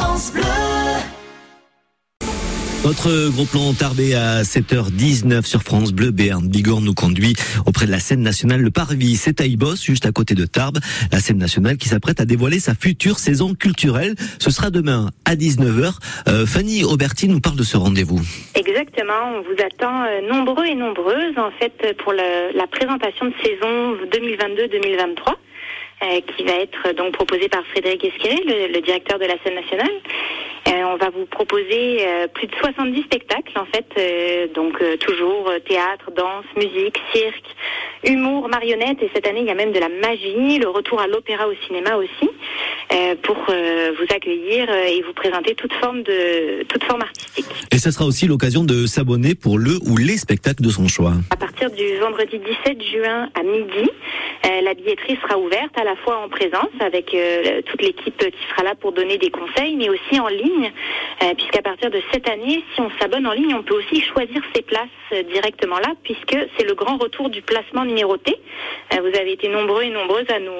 France Bleu. Notre gros plan Tarbé à 7h19 sur France Bleu. Béarn Bigorre nous conduit auprès de la scène nationale Le Parvis. C'est à Ibos, juste à côté de Tarbes. La scène nationale qui s'apprête à dévoiler sa future saison culturelle. Ce sera demain à 19h. Euh, Fanny Auberti nous parle de ce rendez-vous. Exactement. On vous attend euh, nombreux et nombreuses, en fait, pour le- la présentation de saison 2022-2023. Euh, qui va être donc proposée par Frédéric Esqueré, le, le directeur de la scène nationale. Euh, on va vous proposer euh, plus de 70 spectacles en fait, euh, donc euh, toujours euh, théâtre, danse, musique, cirque, humour, marionnette et cette année il y a même de la magie, le retour à l'opéra au cinéma aussi, euh, pour euh, vous accueillir euh, et vous présenter toute forme de toute forme artistique. Et ce sera aussi l'occasion de s'abonner pour le ou les spectacles de son choix. À partir du vendredi 17 juin à midi, euh, la billetterie sera ouverte à la fois en présence avec euh, toute l'équipe qui sera là pour donner des conseils, mais aussi en ligne, euh, puisqu'à partir de cette année, si on s'abonne en ligne, on peut aussi choisir ses places euh, directement là, puisque c'est le grand retour du placement numéroté. Euh, vous avez été nombreux et nombreuses à nous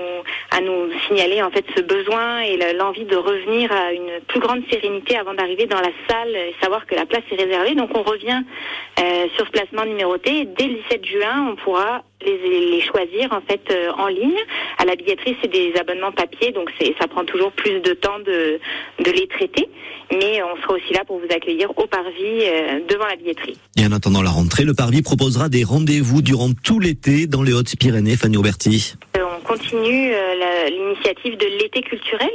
à nous signaler en fait ce besoin et le- l'envie de revenir à une plus grande sérénité avant d'arriver dans la salle et savoir que la place est réservée. Donc on revient euh, sur ce placement numéroté. Dès le 17 juin, on pourra les, les choisir en fait euh, en ligne. À la billetterie, c'est des abonnements papier, donc ça prend toujours plus de temps de, de les traiter. Mais on sera aussi là pour vous accueillir au parvis euh, devant la billetterie. Et en attendant la rentrée, le Parvis proposera des rendez-vous durant tout l'été dans les Hautes-Pyrénées. Fanny Auberti. On continue euh, l'initiative de l'été culturel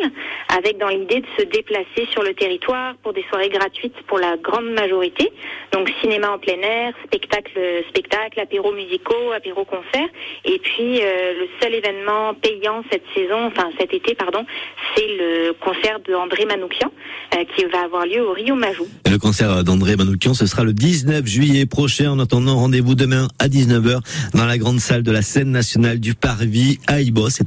avec dans l'idée de se déplacer sur le territoire pour des soirées gratuites pour la grande majorité. Donc cinéma en plein air, spectacle, spectacle, apéros musicaux, apéros concerts. Et puis euh, le seul événement payant cette saison, enfin cet été pardon, c'est le concert de André Manoukian euh, qui va avoir lieu au Rio Majou. Le concert d'André Manoukian, ce sera le 19 juillet prochain. En attendant, rendez-vous demain à 19h dans la grande salle de la scène nationale du Parvis à Ibos.